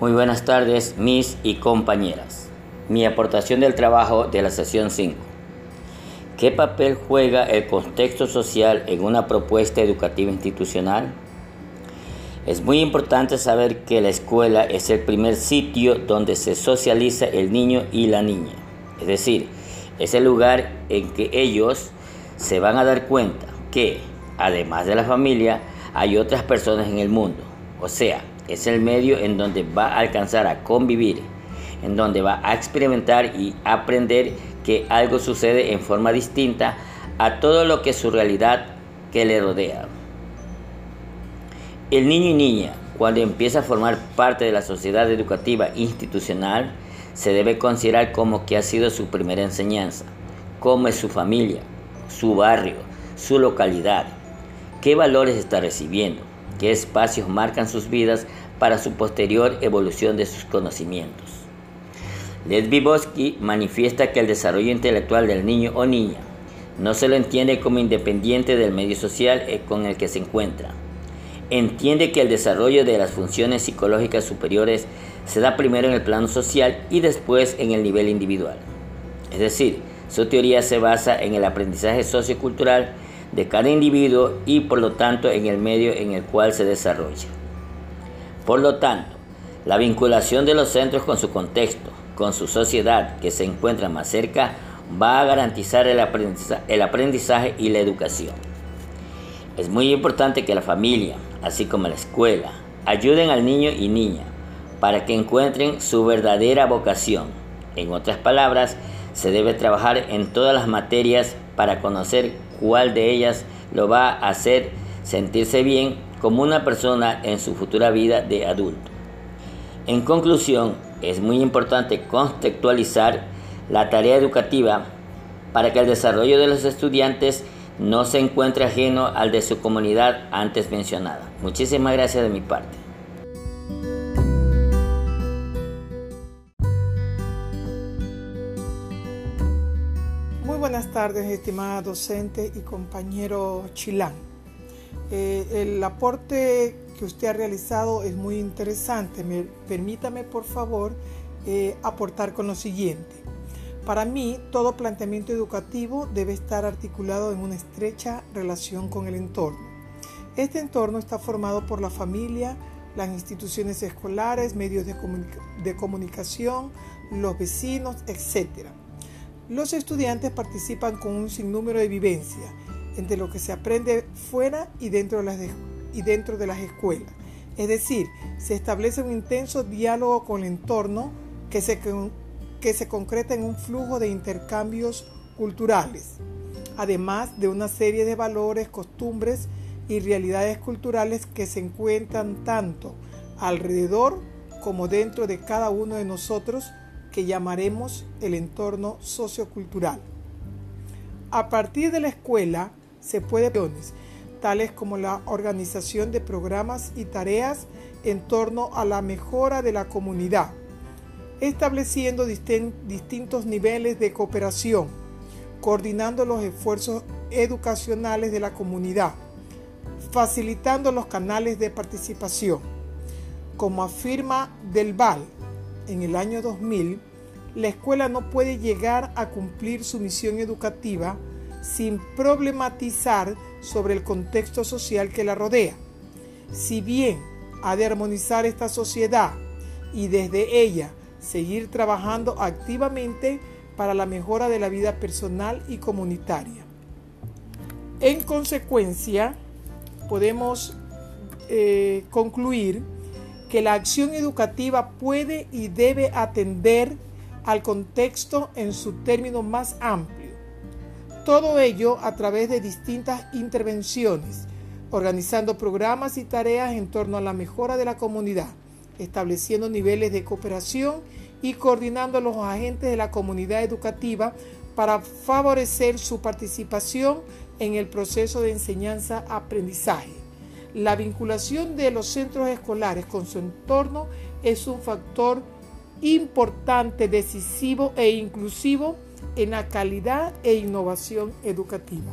Muy buenas tardes, mis y compañeras. Mi aportación del trabajo de la sesión 5. ¿Qué papel juega el contexto social en una propuesta educativa institucional? Es muy importante saber que la escuela es el primer sitio donde se socializa el niño y la niña. Es decir, es el lugar en que ellos se van a dar cuenta que, además de la familia, hay otras personas en el mundo. O sea, es el medio en donde va a alcanzar a convivir, en donde va a experimentar y aprender que algo sucede en forma distinta a todo lo que es su realidad que le rodea. El niño y niña, cuando empieza a formar parte de la sociedad educativa institucional, se debe considerar como que ha sido su primera enseñanza, cómo es su familia, su barrio, su localidad, qué valores está recibiendo, qué espacios marcan sus vidas para su posterior evolución de sus conocimientos. Lev Vygotsky manifiesta que el desarrollo intelectual del niño o niña no se lo entiende como independiente del medio social eh, con el que se encuentra. Entiende que el desarrollo de las funciones psicológicas superiores se da primero en el plano social y después en el nivel individual. Es decir, su teoría se basa en el aprendizaje sociocultural de cada individuo y por lo tanto en el medio en el cual se desarrolla. Por lo tanto, la vinculación de los centros con su contexto, con su sociedad que se encuentra más cerca, va a garantizar el aprendizaje, y la educación. Es muy importante que la familia, así como la escuela, ayuden al niño y niña para que encuentren su verdadera vocación. En otras palabras, se debe trabajar en todas las materias para conocer cuál de ellas lo va a hacer sentirse bien como una persona en su futura vida de adulto. En conclusión, es muy importante contextualizar la tarea educativa para que el desarrollo de los estudiantes no se encuentre ajeno al de su comunidad antes mencionada. Muchísimas gracias de mi parte. Buenas tardes, estimada docente y compañero Chilán. Eh, el aporte que usted ha realizado es muy interesante. permítame, por favor, eh, aportar con lo siguiente. Para mí, todo planteamiento educativo debe estar articulado en una estrecha relación con el entorno. Este entorno está formado por la familia, las instituciones escolares, medios de, de comunicación, los vecinos, etc. Los estudiantes participan con un sinnúmero de vivencias entre lo que se aprende fuera y dentro de las, escuelas. Es decir, se establece un intenso diálogo con el entorno que se, que se concreta en un flujo de intercambios culturales, además de una serie de valores, costumbres y realidades culturales que se encuentran tanto alrededor como dentro de cada uno de nosotros que llamaremos el entorno sociocultural. A partir de la escuela se puede tales como la organización de programas y tareas en torno a la mejora de la comunidad, estableciendo distintos niveles de cooperación, coordinando los esfuerzos educacionales de la comunidad, facilitando los canales de participación. Como afirma Del Val en el año 2000, la escuela no puede llegar a cumplir su misión educativa sin problematizar sobre el contexto social que la rodea. Si bien ha de armonizar esta sociedad y desde ella seguir trabajando activamente para la mejora de la vida personal y comunitaria. En consecuencia, podemos eh, concluir que la acción educativa puede y debe atender al contexto en su término más amplio. Todo ello a través de distintas intervenciones, organizando programas y tareas en torno a la mejora de la comunidad, estableciendo niveles de cooperación y coordinando a los agentes de la comunidad educativa para favorecer su participación en el proceso de enseñanza-aprendizaje. La vinculación de los centros escolares con su entorno es un factor importante, decisivo e inclusivo en la calidad e innovación educativa.